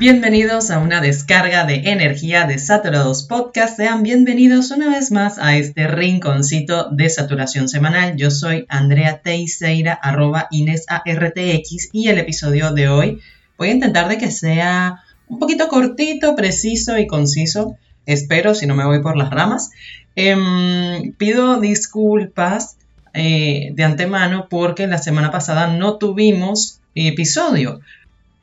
Bienvenidos a una descarga de energía de Saturados Podcast. Sean bienvenidos una vez más a este rinconcito de saturación semanal. Yo soy Andrea Teixeira, arroba Inés ARTX, y el episodio de hoy voy a intentar de que sea un poquito cortito, preciso y conciso. Espero, si no me voy por las ramas. Em, pido disculpas eh, de antemano porque la semana pasada no tuvimos episodio.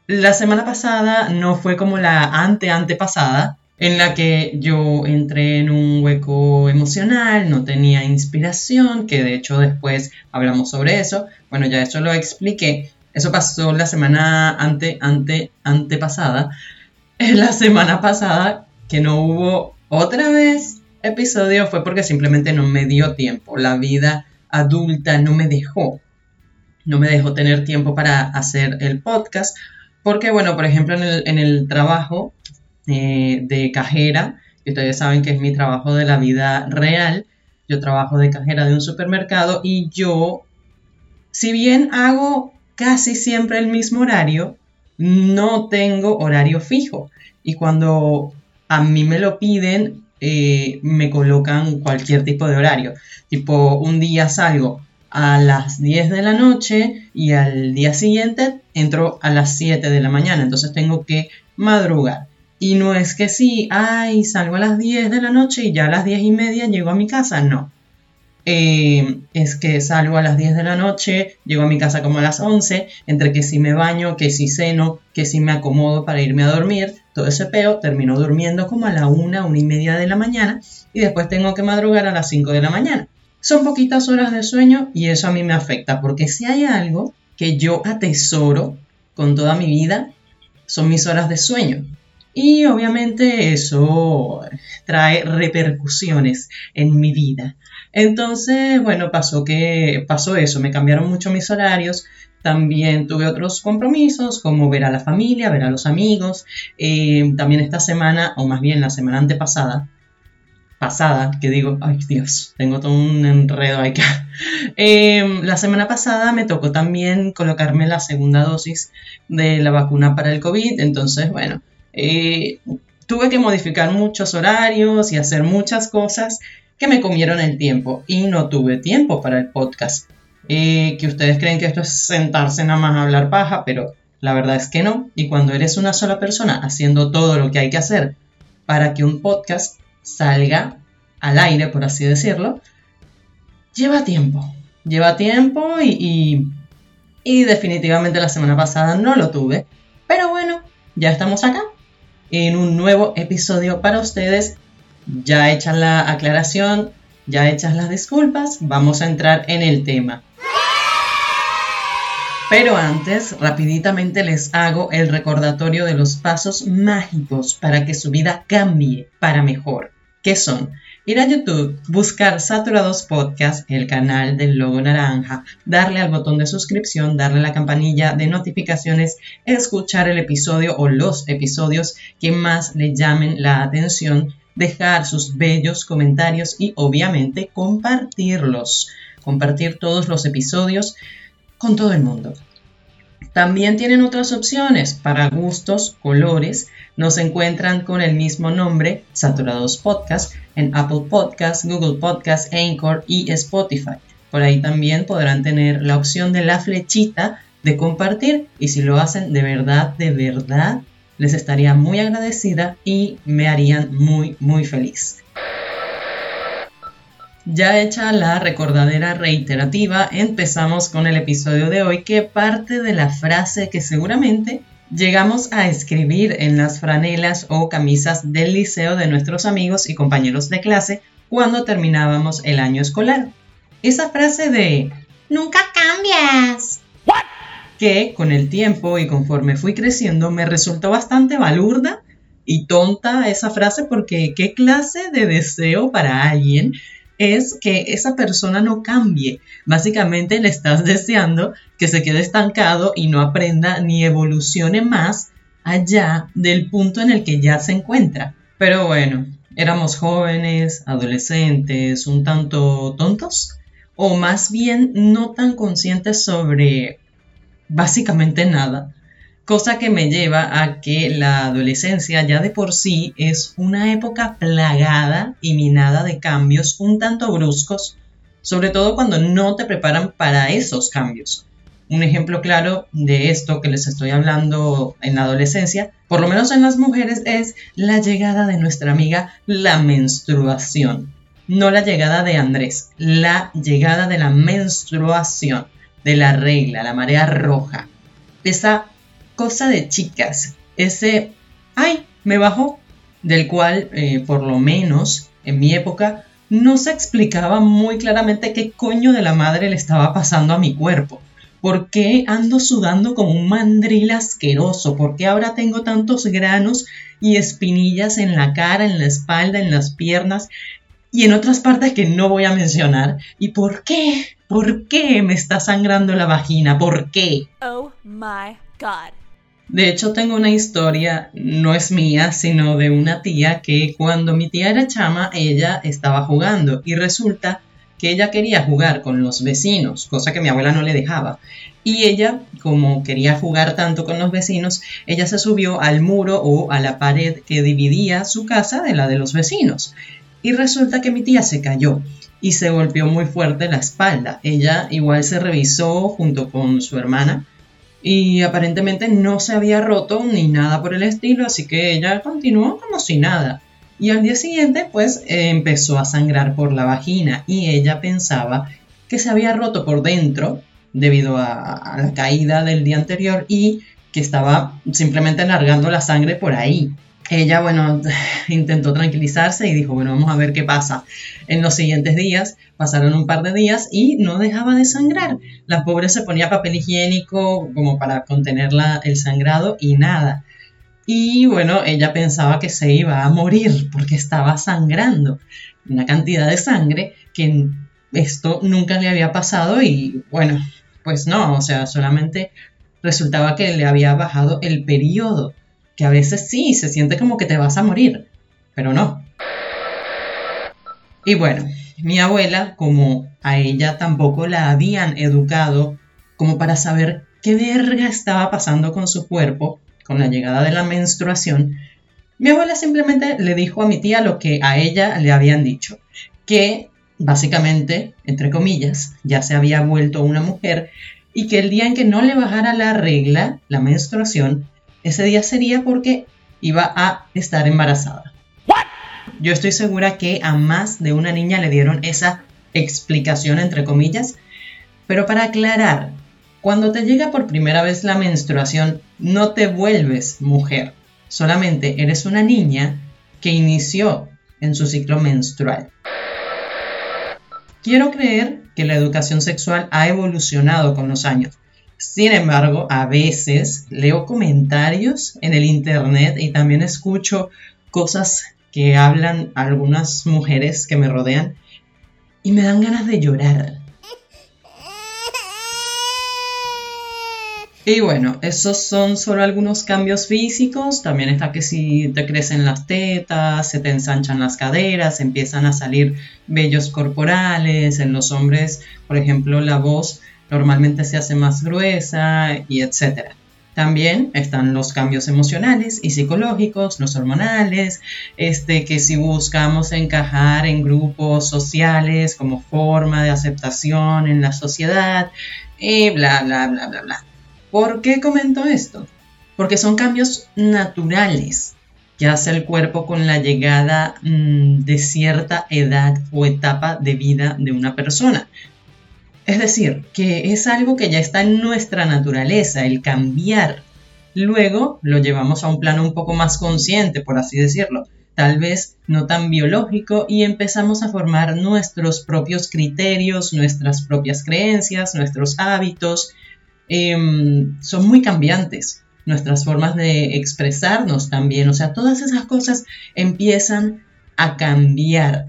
La semana pasada no fue como la ante antepasada, en la que yo entré en un hueco emocional, no tenía inspiración, que de hecho después hablamos sobre eso. Bueno, ya eso lo expliqué. Eso pasó la semana ante, ante, antepasada. La semana pasada que no hubo otra vez episodio fue porque simplemente no me dio tiempo. La vida adulta no me dejó. No me dejó tener tiempo para hacer el podcast porque, bueno, por ejemplo, en el, trabajo eh, de cajera, que ustedes saben que es mi trabajo de la vida real, yo trabajo de cajera de un supermercado y yo, si bien hago casi siempre el mismo horario, no tengo horario fijo. Y cuando a mí me lo piden, eh, me colocan cualquier tipo de horario. Tipo, un día salgo a las 10 de la noche y al día siguiente entro a las 7 de la mañana, entonces tengo que madrugar. Y no es que sí, ay, salgo a las 10 de la noche y ya a las 10 y media llego a mi casa, no. Eh, es que salgo a las 10 de la noche, llego a mi casa como a las 11, entre que si me baño, que si ceno, que si me acomodo para irme a dormir, todo ese peo, termino durmiendo como a la 1, 1 y media de la mañana y después tengo que madrugar a las 5 de la mañana. Son poquitas horas de sueño y eso a mí me afecta, porque si hay algo que yo atesoro con toda mi vida, son mis horas de sueño. Y obviamente eso trae repercusiones en mi vida. Entonces, bueno, pasó que pasó eso, me cambiaron mucho mis horarios. También tuve otros compromisos, como ver a la familia, ver a los amigos. Eh, también esta semana, o más bien la semana antepasada, pasada, que digo, ay Dios, tengo todo un enredo acá. Em, la semana pasada me tocó también colocarme la segunda dosis de la vacuna para el COVID, entonces, bueno, eh, tuve que modificar muchos horarios y hacer muchas cosas que me comieron el tiempo y no tuve tiempo para el podcast. Eh, que ustedes creen que esto es sentarse nada más a hablar paja, pero la verdad es que no. Y cuando eres una sola persona haciendo todo lo que hay que hacer para que un podcast salga al aire, por así decirlo, lleva tiempo. Lleva tiempo y, y, definitivamente la semana pasada no lo tuve. Pero bueno, ya estamos acá en un nuevo episodio para ustedes. Ya hecha la aclaración, ya hechas las disculpas, vamos a entrar en el tema. Pero antes, rapiditamente les hago el recordatorio de los pasos mágicos para que su vida cambie para mejor. ¿Qué son? Ir a YouTube, buscar Saturados Podcast, el canal del logo naranja, darle al botón de suscripción, darle a la campanilla de notificaciones, escuchar el episodio o los episodios que más le llamen la atención, dejar sus bellos comentarios y obviamente compartirlos. Compartir todos los episodios con todo el mundo. También tienen otras opciones para gustos, colores. Nos encuentran con el mismo nombre, Saturados Podcast, en Apple Podcast, Google Podcast, Anchor y Spotify. Por ahí también podrán tener la opción de la flechita de compartir y si lo hacen de verdad, de verdad, les estaría muy agradecida y me harían muy, muy feliz. Ya hecha la recordadera reiterativa, empezamos con el episodio de hoy que parte de la frase que seguramente llegamos a escribir en las franelas o camisas del liceo de nuestros amigos y compañeros de clase cuando terminábamos el año escolar. Esa frase de Nunca cambias. Que con el tiempo y conforme fui creciendo me resultó bastante balurda y tonta esa frase porque qué clase de deseo para alguien es que esa persona no cambie. Básicamente le estás deseando que se quede estancado y no aprenda ni evolucione más allá del punto en el que ya se encuentra. Pero bueno, éramos jóvenes, adolescentes, un tanto tontos, o más bien no tan conscientes sobre básicamente nada. Cosa que me lleva a que la adolescencia ya de por sí es una época plagada y minada de cambios un tanto bruscos, sobre todo cuando no te preparan para esos cambios. Un ejemplo claro de esto que les estoy hablando en la adolescencia, por lo menos en las mujeres, es la llegada de nuestra amiga la menstruación. No la llegada de Andrés, la llegada de la menstruación, de la regla, la marea roja. Esa cosa de chicas, ese, ay, me bajó, del cual, eh, por lo menos en mi época, no se explicaba muy claramente qué coño de la madre le estaba pasando a mi cuerpo. ¿Por qué ando sudando como un mandril asqueroso? ¿Por qué ahora tengo tantos granos y espinillas en la cara, en la espalda, en las piernas y en otras partes que no voy a mencionar? ¿Y por qué? ¿Por qué me está sangrando la vagina? ¿Por qué? Oh my god. De hecho, tengo una historia, no es mía, sino de una tía que cuando mi tía era chama, ella estaba jugando y resulta que ella quería jugar con los vecinos, cosa que mi abuela no le dejaba. Y ella, como quería jugar tanto con los vecinos, ella se subió al muro o a la pared que dividía su casa de la de los vecinos. Y resulta que mi tía se cayó y se golpeó muy fuerte la espalda. Ella igual se revisó junto con su hermana y aparentemente no se había roto ni nada por el estilo, así que ella continuó como si nada. Y al día siguiente, pues empezó a sangrar por la vagina y ella pensaba que se había roto por dentro debido a, la caída del día anterior y que estaba simplemente largando la sangre por ahí. Ella, bueno, intentó tranquilizarse y dijo, bueno, vamos a ver qué pasa. En los siguientes días, pasaron un par de días y no dejaba de sangrar. La pobre se ponía papel higiénico como para contener el sangrado y nada. Y bueno, ella pensaba que se iba a morir porque estaba sangrando. Una cantidad de sangre que esto nunca le había pasado y bueno, pues no, o sea, solamente resultaba que le había bajado el periodo que a veces sí, se siente como que te vas a morir, pero no. Y bueno, mi abuela, como a ella tampoco la habían educado como para saber qué verga estaba pasando con su cuerpo con la llegada de la menstruación, mi abuela simplemente le dijo a mi tía lo que a ella le habían dicho, que básicamente, entre comillas, ya se había vuelto una mujer y que el día en que no le bajara la regla, la menstruación, ese día sería porque iba a estar embarazada. Yo estoy segura que a más de una niña le dieron esa explicación entre comillas, pero para aclarar, cuando te llega por primera vez la menstruación, no te vuelves mujer, solamente eres una niña que inició en su ciclo menstrual. Quiero creer que la educación sexual ha evolucionado con los años, sin embargo, a veces leo comentarios en el Internet y también escucho cosas que hablan algunas mujeres que me rodean y me dan ganas de llorar. Y bueno, esos son solo algunos cambios físicos. También está que si te crecen las tetas, se te ensanchan las caderas, empiezan a salir vellos corporales. En los hombres, por ejemplo, la voz normalmente se hace más gruesa y etcétera. También están los cambios emocionales y psicológicos, los hormonales, este, que si buscamos encajar en grupos sociales como forma de aceptación en la sociedad, y bla, bla, bla, bla, bla. ¿Por qué comento esto? Porque son cambios naturales que hace el cuerpo con la llegada mm, de cierta edad o etapa de vida de una persona. Es decir, que es algo que ya está en nuestra naturaleza, el cambiar. Luego lo llevamos a un plano un poco más consciente, por así decirlo, tal vez no tan biológico, y empezamos a formar nuestros propios criterios, nuestras propias creencias, nuestros hábitos. Em, son muy cambiantes nuestras formas de expresarnos también, o sea, todas esas cosas empiezan a cambiar.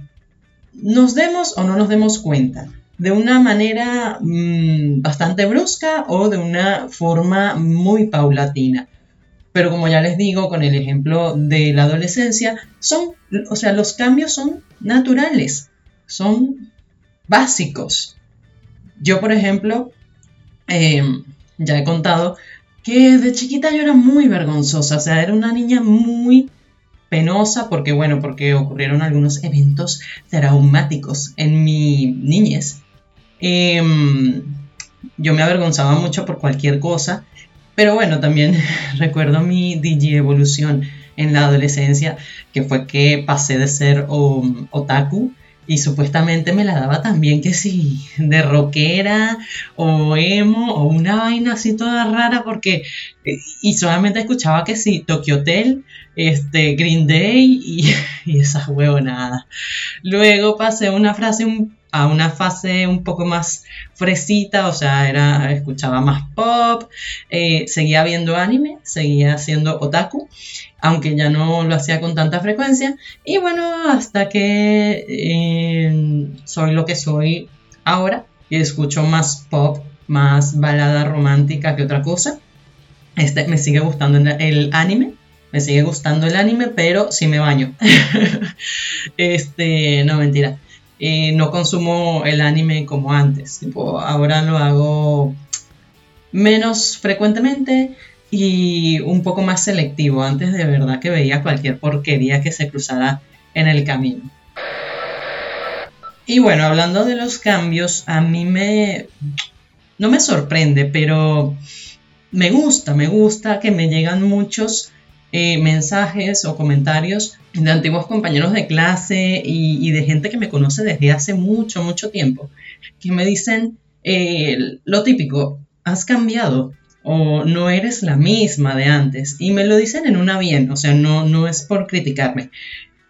Nos demos o no nos demos cuenta, de una manera mm, bastante brusca o de una forma muy paulatina. Pero como ya les digo, con el ejemplo de la adolescencia, son, o sea, los cambios son naturales, son básicos. Yo, por ejemplo, em, ya he contado que de chiquita yo era muy vergonzosa, o sea, era una niña muy penosa porque, bueno, porque ocurrieron algunos eventos traumáticos en mi niñez. Em, yo me avergonzaba mucho por cualquier cosa, pero bueno, también recuerdo mi DJ evolución en la adolescencia, que fue que pasé de ser otaku y supuestamente me la daba también que sí, de rockera o emo o una vaina así toda rara porque eh, y solamente escuchaba que sí, Tokyo Hotel, este, Green Day y, y esas huevonadas. Luego pasé una frase a una fase un poco más fresita, o sea, era, escuchaba más pop, eh, seguía viendo anime, seguía haciendo otaku aunque ya no lo hacía con tanta frecuencia. Y bueno, hasta que eh, soy lo que soy ahora y escucho más pop, más balada romántica que otra cosa. Este, me sigue gustando el anime, me sigue gustando el anime, pero sí me baño. este, no mentira. No consumo el anime como antes. ahora lo hago menos frecuentemente y un poco más selectivo. Antes de verdad que veía cualquier porquería que se cruzara en el camino. Y bueno, hablando de los cambios, a mí me... no me sorprende, pero me gusta, me gusta que me llegan muchos eh, mensajes o comentarios de antiguos compañeros de clase y, de gente que me conoce desde hace mucho, mucho tiempo, que me dicen eh, lo típico, has cambiado, o no eres la misma de antes. Y me lo dicen en una bien, o sea, no, no es por criticarme.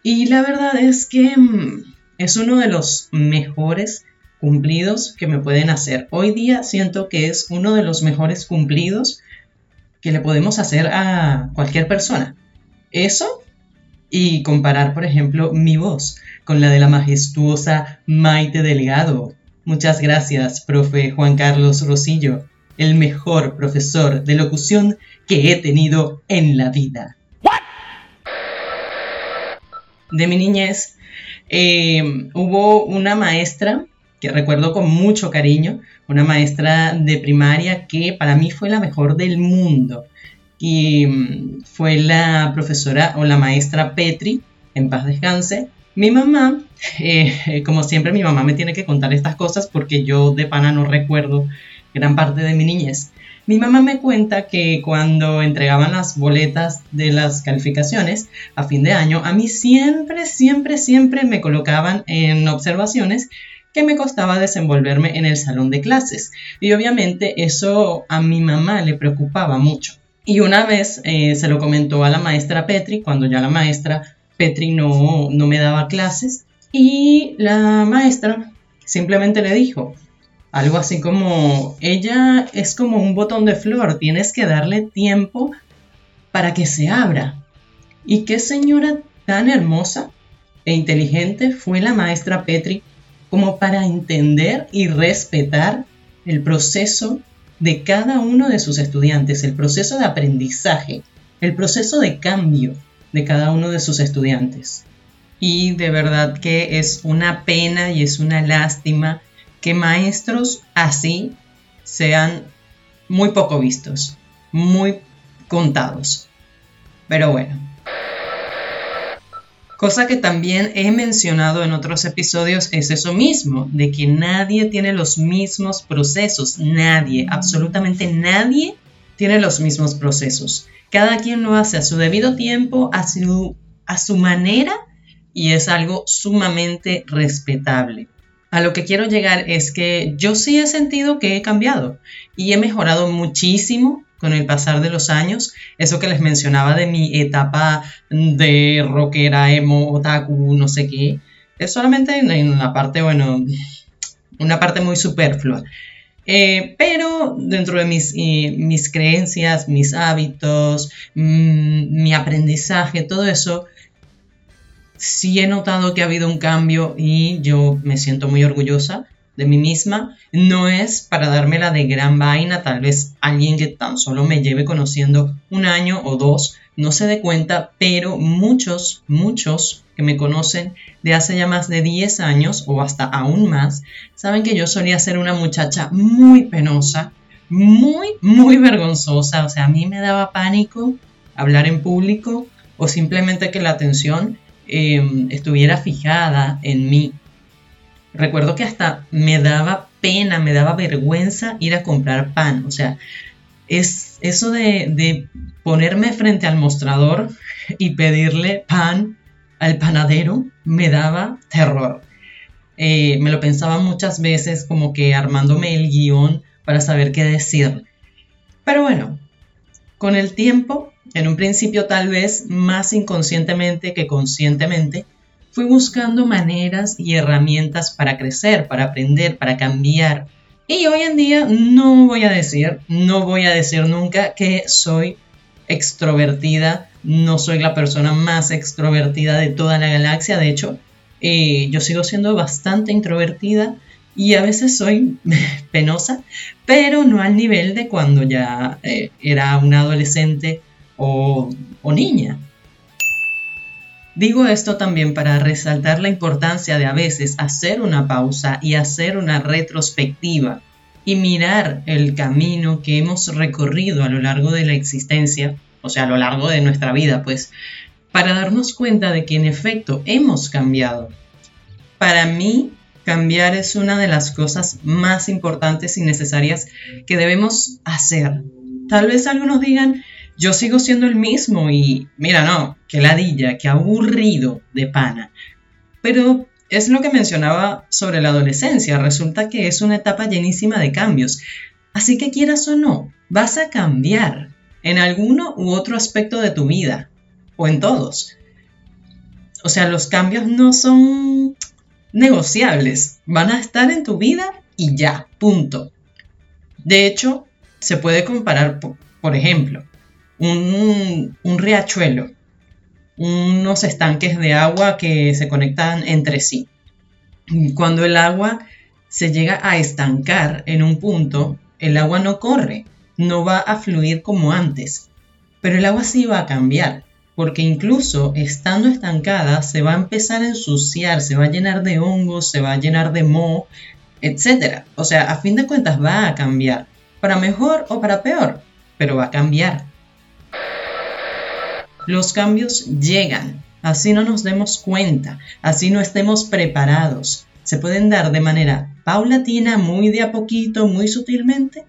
Y la verdad es que mm, es uno de los mejores cumplidos que me pueden hacer. Hoy día siento que es uno de los mejores cumplidos que le podemos hacer a cualquier persona. Eso y comparar, por ejemplo, mi voz con la de la majestuosa Maite Delgado. Muchas gracias, profe Juan Carlos Rosillo el mejor profesor de locución que he tenido en la vida. De mi niñez eh, hubo una maestra que recuerdo con mucho cariño, una maestra de primaria que para mí fue la mejor del mundo. Y mm, fue la profesora o la maestra Petri, en paz descanse. Mi mamá, eh, como siempre mi mamá me tiene que contar estas cosas porque yo de pana no recuerdo gran parte de mi niñez. Mi mamá me cuenta que cuando entregaban las boletas de las calificaciones a fin de año, a mí siempre, siempre, siempre me colocaban en observaciones que me costaba desenvolverme en el salón de clases. Y obviamente eso a mi mamá le preocupaba mucho. Y una vez eh, se lo comentó a la maestra Petri, cuando ya la maestra Petri no, no me daba clases, y la maestra simplemente le dijo, algo así como, ella es como un botón de flor, tienes que darle tiempo para que se abra. Y qué señora tan hermosa e inteligente fue la maestra Petri como para entender y respetar el proceso de cada uno de sus estudiantes, el proceso de aprendizaje, el proceso de cambio de cada uno de sus estudiantes. Y de verdad que es una pena y es una lástima que maestros así sean muy poco vistos, muy contados. Pero bueno. Cosa que también he mencionado en otros episodios es eso mismo, de que nadie tiene los mismos procesos, nadie, absolutamente nadie tiene los mismos procesos. Cada quien lo hace a su debido tiempo, a su, a su manera y es algo sumamente respetable. A lo que quiero llegar es que yo sí he sentido que he cambiado y he mejorado muchísimo con el pasar de los años. Eso que les mencionaba de mi etapa de rockera, emo, otaku, no sé qué, es solamente en una parte, bueno, una parte muy superflua. Eh, pero dentro de mis, eh, mis creencias, mis hábitos, mm, mi aprendizaje, todo eso, sí he notado que ha habido un cambio y yo me siento muy orgullosa de mí misma. No es para dármela de gran vaina, tal vez alguien que tan solo me lleve conociendo un año o dos no se dé cuenta, pero muchos, muchos que me conocen de hace ya más de 10 años o hasta aún más, saben que yo solía ser una muchacha muy penosa, muy, muy vergonzosa. O sea, a mí me daba pánico hablar en público o simplemente que la atención em, estuviera fijada en mí. Recuerdo que hasta me daba pena, me daba vergüenza ir a comprar pan. O sea, es eso de, ponerme frente al mostrador y pedirle pan al panadero me daba terror. Eh, me lo pensaba muchas veces como que armándome el guion para saber qué decir. Pero bueno, con el tiempo, en un principio tal vez más inconscientemente que conscientemente, fui buscando maneras y herramientas para crecer, para aprender, para cambiar. Y hoy en día no voy a decir, no voy a decir nunca que soy extrovertida, no soy la persona más extrovertida de toda la galaxia, de hecho, eh, yo sigo siendo bastante introvertida y a veces soy penosa, pero no al nivel de cuando ya eh, era una adolescente o, o niña. Digo esto también para resaltar la importancia de a veces hacer una pausa y hacer una retrospectiva y mirar el camino que hemos recorrido a lo largo de la existencia, o sea, a lo largo de nuestra vida, pues, para darnos cuenta de que en efecto hemos cambiado. Para mí, cambiar es una de las cosas más importantes y necesarias que debemos hacer. Tal vez algunos digan, yo sigo siendo el mismo y mira, no, qué ladilla, qué aburrido de pana. Pero es lo que mencionaba sobre la adolescencia, resulta que es una etapa llenísima de cambios. Así que quieras o no, vas a cambiar en alguno u otro aspecto de tu vida, o en todos. O sea, los cambios no son negociables, van a estar en tu vida y ya, punto. De hecho, se puede comparar, por ejemplo, un, riachuelo, unos estanques de agua que se conectan entre sí. Cuando el agua se llega a estancar en un punto, el agua no corre, no va a fluir como antes, pero el agua sí va a cambiar, porque incluso estando estancada se va a empezar a ensuciar, se va a llenar de hongos, se va a llenar de moho, etc. O sea, a fin de cuentas va a cambiar, para mejor o para peor, pero va a cambiar. Los cambios llegan, así no nos demos cuenta, así no estemos preparados. Se pueden dar de manera paulatina, muy de a poquito, muy sutilmente,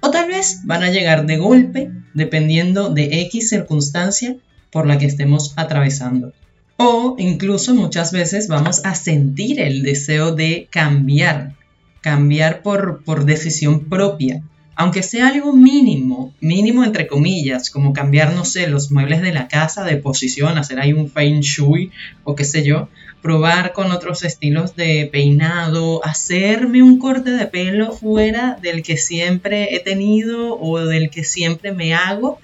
o tal vez van a llegar de golpe, dependiendo de X circunstancia por la que estemos atravesando. O incluso muchas veces vamos a sentir el deseo de cambiar, cambiar por, por decisión propia, aunque sea algo mínimo, mínimo entre comillas, como cambiar, no sé, los muebles de la casa de posición, hacer ahí un feng shui o qué sé yo, probar con otros estilos de peinado, hacerme un corte de pelo fuera del que siempre he tenido o del que siempre me hago,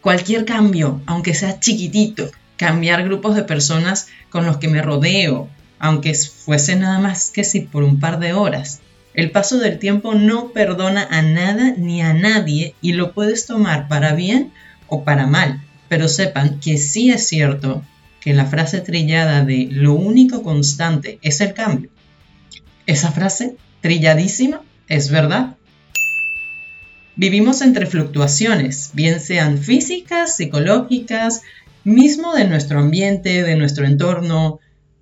cualquier cambio, aunque sea chiquitito, cambiar grupos de personas con los que me rodeo, aunque fuese nada más que si por un par de horas el paso del tiempo no perdona a nada ni a nadie y lo puedes tomar para bien o para mal, pero sepan que sí es cierto que la frase trillada de lo único constante es el cambio. Esa frase trilladísima es verdad. Vivimos entre fluctuaciones, bien sean físicas, psicológicas, mismo de nuestro ambiente, de nuestro entorno,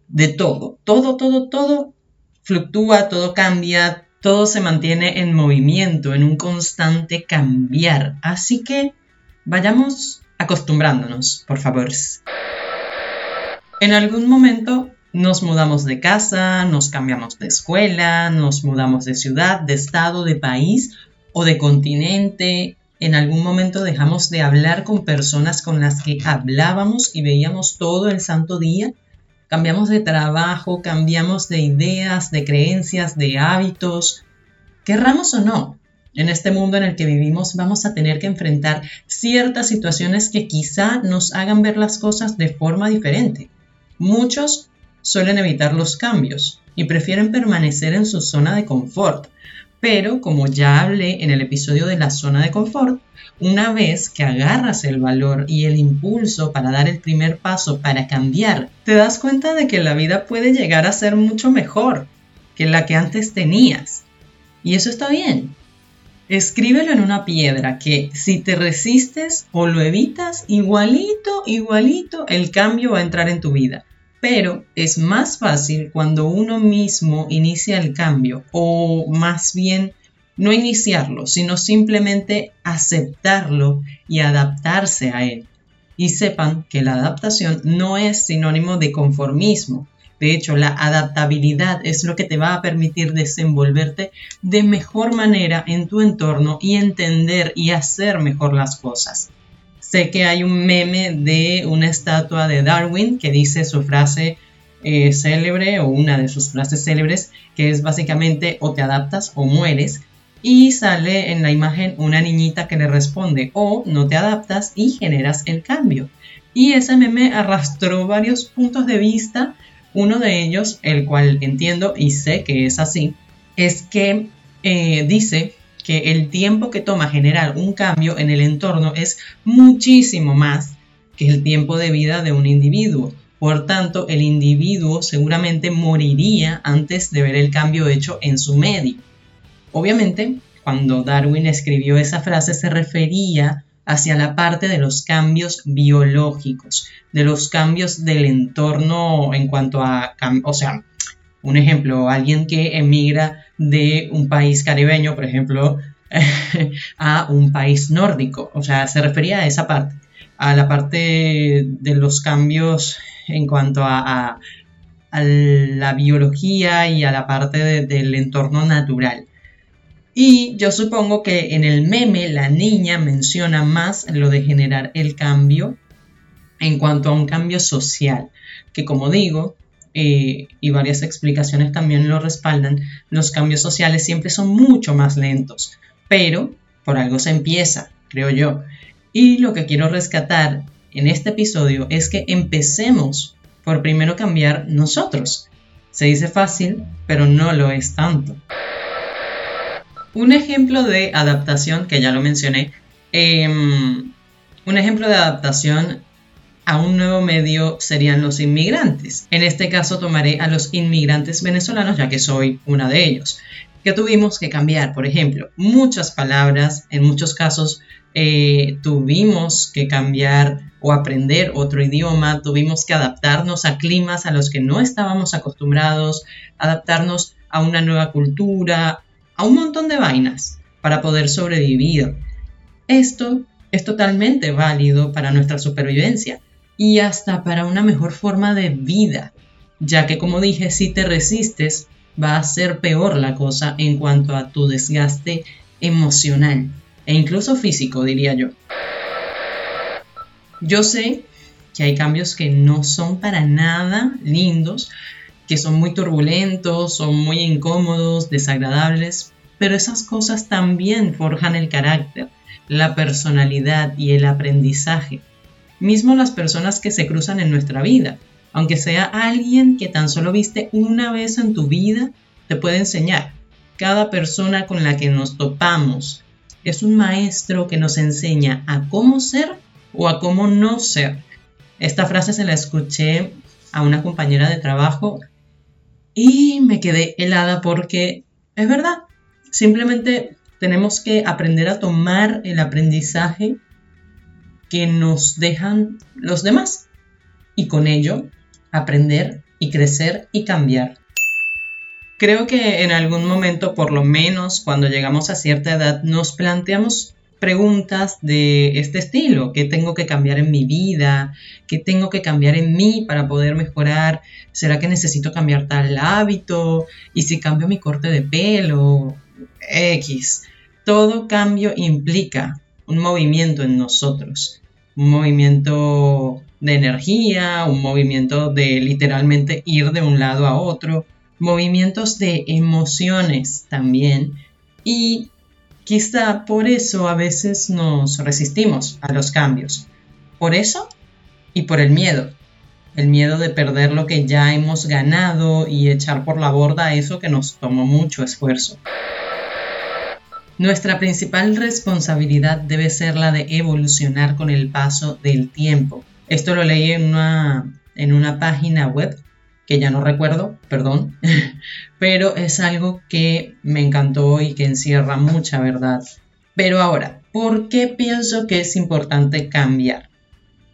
de todo, todo, todo, todo fluctúa, todo cambia, todo se mantiene en movimiento, en un constante cambiar. Así que vayamos acostumbrándonos, por favor. En algún momento nos mudamos de casa, nos cambiamos de escuela, nos mudamos de ciudad, de estado, de país o de continente. En algún momento dejamos de hablar con personas con las que hablábamos y veíamos todo el santo día cambiamos de trabajo, cambiamos de ideas, de creencias, de hábitos, querramos o no. En este mundo en el que vivimos vamos a tener que enfrentar ciertas situaciones que quizá nos hagan ver las cosas de forma diferente. Muchos suelen evitar los cambios y prefieren permanecer en su zona de confort. Pero como ya hablé en el episodio de la zona de confort, una vez que agarras el valor y el impulso para dar el primer paso para cambiar, te das cuenta de que la vida puede llegar a ser mucho mejor que la que antes tenías. Y eso está bien. Escríbelo en una piedra que si te resistes o lo evitas, igualito, igualito, el cambio va a entrar en tu vida. Pero es más fácil cuando uno mismo inicia el cambio o más bien no iniciarlo, sino simplemente aceptarlo y adaptarse a él. Y sepan que la adaptación no es sinónimo de conformismo, de hecho, la adaptabilidad es lo que te va a permitir desenvolverte de mejor manera en tu entorno y entender y hacer mejor las cosas. Sé que hay un meme de una estatua de Darwin que dice su frase eh, célebre o una de sus frases célebres que es básicamente o te adaptas o mueres y sale en la imagen una niñita que le responde o no te adaptas y generas el cambio. Y ese meme arrastró varios puntos de vista uno de ellos, el cual entiendo y sé que es así, es que eh, dice que el tiempo que toma generar un cambio en el entorno es muchísimo más que el tiempo de vida de un individuo. Por tanto, el individuo seguramente moriría antes de ver el cambio hecho en su medio. Obviamente, cuando Darwin escribió esa frase se refería hacia la parte de los cambios biológicos, de los cambios del entorno en cuanto a, o sea, un ejemplo, alguien que emigra de un país caribeño, por ejemplo, a un país nórdico, o sea, se refería a esa parte, a la parte de los cambios en cuanto a, la biología y a la parte del entorno natural. Y yo supongo que en el meme la niña menciona más lo de generar el cambio en cuanto a un cambio social, que como digo, eh, y varias explicaciones también lo respaldan, los cambios sociales siempre son mucho más lentos, pero por algo se empieza, creo yo. Y lo que quiero rescatar en este episodio es que empecemos por primero cambiar nosotros. Se dice fácil, pero no lo es tanto. Un ejemplo de adaptación, que ya lo mencioné, em, un ejemplo de adaptación a un nuevo medio serían los inmigrantes. En este caso tomaré a los inmigrantes venezolanos, ya que soy una de ellos, que tuvimos que cambiar, por ejemplo, muchas palabras, en muchos casos eh, tuvimos que cambiar o aprender otro idioma, tuvimos que adaptarnos a climas a los que no estábamos acostumbrados, adaptarnos a una nueva cultura, a un montón de vainas para poder sobrevivir. Esto es totalmente válido para nuestra supervivencia y hasta para una mejor forma de vida, ya que como dije, si te resistes, va a ser peor la cosa en cuanto a tu desgaste emocional e incluso físico, diría yo. Yo sé que hay cambios que no son para nada lindos, que son muy turbulentos, son muy incómodos, desagradables, pero esas cosas también forjan el carácter, la personalidad y el aprendizaje. Mismo las personas que se cruzan en nuestra vida, aunque sea alguien que tan solo viste una vez en tu vida, te puede enseñar. Cada persona con la que nos topamos es un maestro que nos enseña a cómo ser o a cómo no ser. Esta frase se la escuché a una compañera de trabajo y me quedé helada porque es verdad. Simplemente tenemos que aprender a tomar el aprendizaje que nos dejan los demás y con ello aprender y crecer y cambiar. Creo que en algún momento, por lo menos cuando llegamos a cierta edad, nos planteamos preguntas de este estilo, ¿qué tengo que cambiar en mi vida? ¿Qué tengo que cambiar en mí para poder mejorar? ¿Será que necesito cambiar tal hábito? ¿Y si cambio mi corte de pelo? X. Todo cambio implica un movimiento en nosotros, un movimiento de energía, un movimiento de literalmente ir de un lado a otro, movimientos de emociones también y Quizá por eso a veces nos resistimos a los cambios. Por eso y por el miedo. El miedo de perder lo que ya hemos ganado y echar por la borda eso que nos tomó mucho esfuerzo. Nuestra principal responsabilidad debe ser la de evolucionar con el paso del tiempo. Esto lo leí en una, en una página web que ya no recuerdo, perdón, pero es algo que me encantó y que encierra mucha verdad. Pero ahora, ¿por qué pienso que es importante cambiar?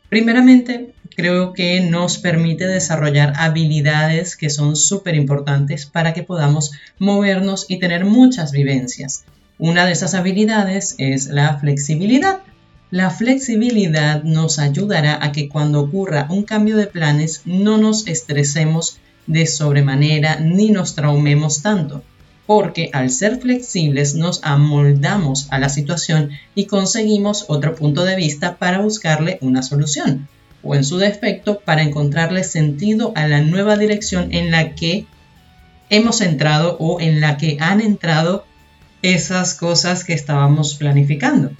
Primeramente, creo que nos permite desarrollar habilidades que son súper importantes para que podamos movernos y tener muchas vivencias. Una de esas habilidades es la flexibilidad. La flexibilidad nos ayudará a que cuando ocurra un cambio de planes no nos estresemos de sobremanera ni nos traumemos tanto, porque al ser flexibles nos amoldamos a la situación y conseguimos otro punto de vista para buscarle una solución, o en su defecto para encontrarle sentido a la nueva dirección en la que hemos entrado o en la que han entrado esas cosas que estábamos planificando.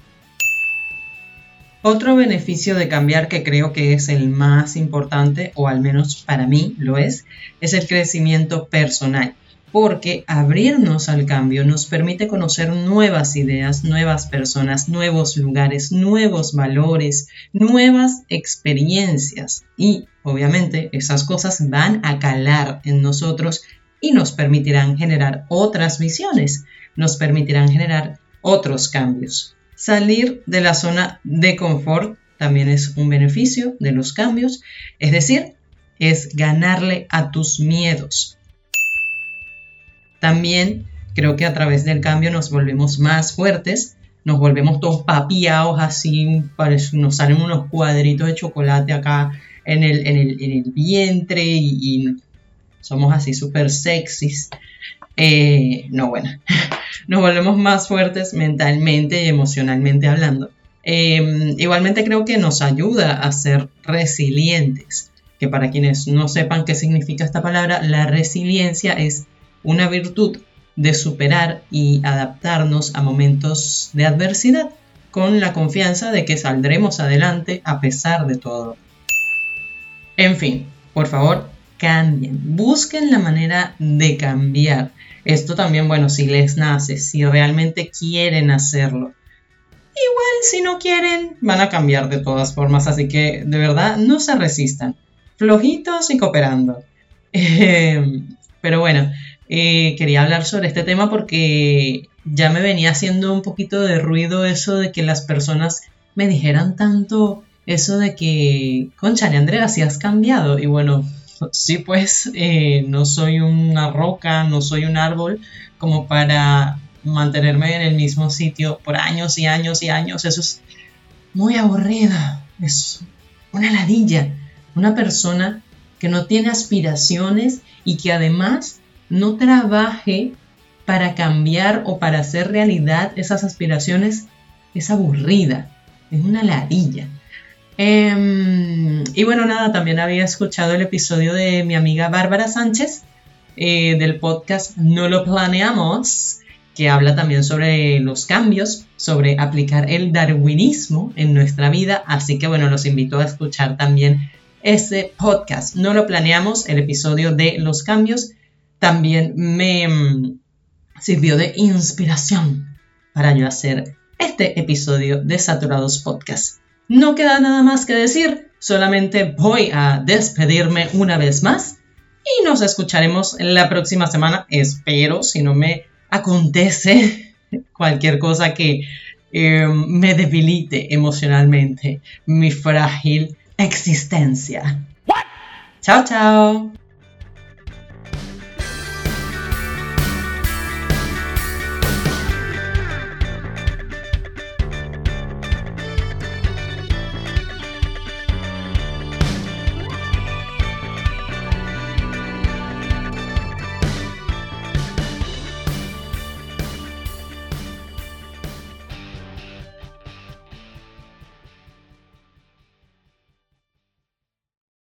Otro beneficio de cambiar que creo que es el más importante, o al menos para mí lo es, es el crecimiento personal, porque abrirnos al cambio nos permite conocer nuevas ideas, nuevas personas, nuevos lugares, nuevos valores, nuevas experiencias y obviamente esas cosas van a calar en nosotros y nos permitirán generar otras visiones, nos permitirán generar otros cambios. Salir de la zona de confort también es un beneficio de los cambios, es decir, es ganarle a tus miedos. También creo que a través del cambio nos volvemos más fuertes, nos volvemos todos papiados así, nos salen unos cuadritos de chocolate acá en el, en el, vientre y, somos así súper sexys. Eh, no, bueno, nos volvemos más fuertes mentalmente y emocionalmente hablando. Em, igualmente creo que nos ayuda a ser resilientes, que para quienes no sepan qué significa esta palabra, la resiliencia es una virtud de superar y adaptarnos a momentos de adversidad con la confianza de que saldremos adelante a pesar de todo. En fin, por favor, cambien, busquen la manera de cambiar. Esto también, bueno, si les nace, si realmente quieren hacerlo. Igual si no quieren, van a cambiar de todas formas, así que de verdad no se resistan. Flojitos y cooperando. Em, pero bueno, eh, quería hablar sobre este tema porque ya me venía haciendo un poquito de ruido eso de que las personas me dijeran tanto eso de que, concha, Andrea, si has cambiado. Y bueno, sí, pues eh, no soy una roca, no soy un árbol como para mantenerme en el mismo sitio por años y años y años. Eso es muy aburrido. Es una ladilla. Una persona que no tiene aspiraciones y que además no trabaje para cambiar o para hacer realidad esas aspiraciones es aburrida. Es una ladilla. Em, y bueno, nada, también había escuchado el episodio de mi amiga Bárbara Sánchez eh, del podcast No lo planeamos, que habla también sobre los cambios, sobre aplicar el darwinismo en nuestra vida. Así que bueno, los invito a escuchar también ese podcast. No lo planeamos, el episodio de los cambios también me mm, sirvió de inspiración para yo hacer este episodio de Saturados Podcast. No queda nada más que decir, solamente voy a despedirme una vez más y nos escucharemos la próxima semana, espero, si no me acontece cualquier cosa que eh, me debilite emocionalmente mi frágil existencia. Chao, chao.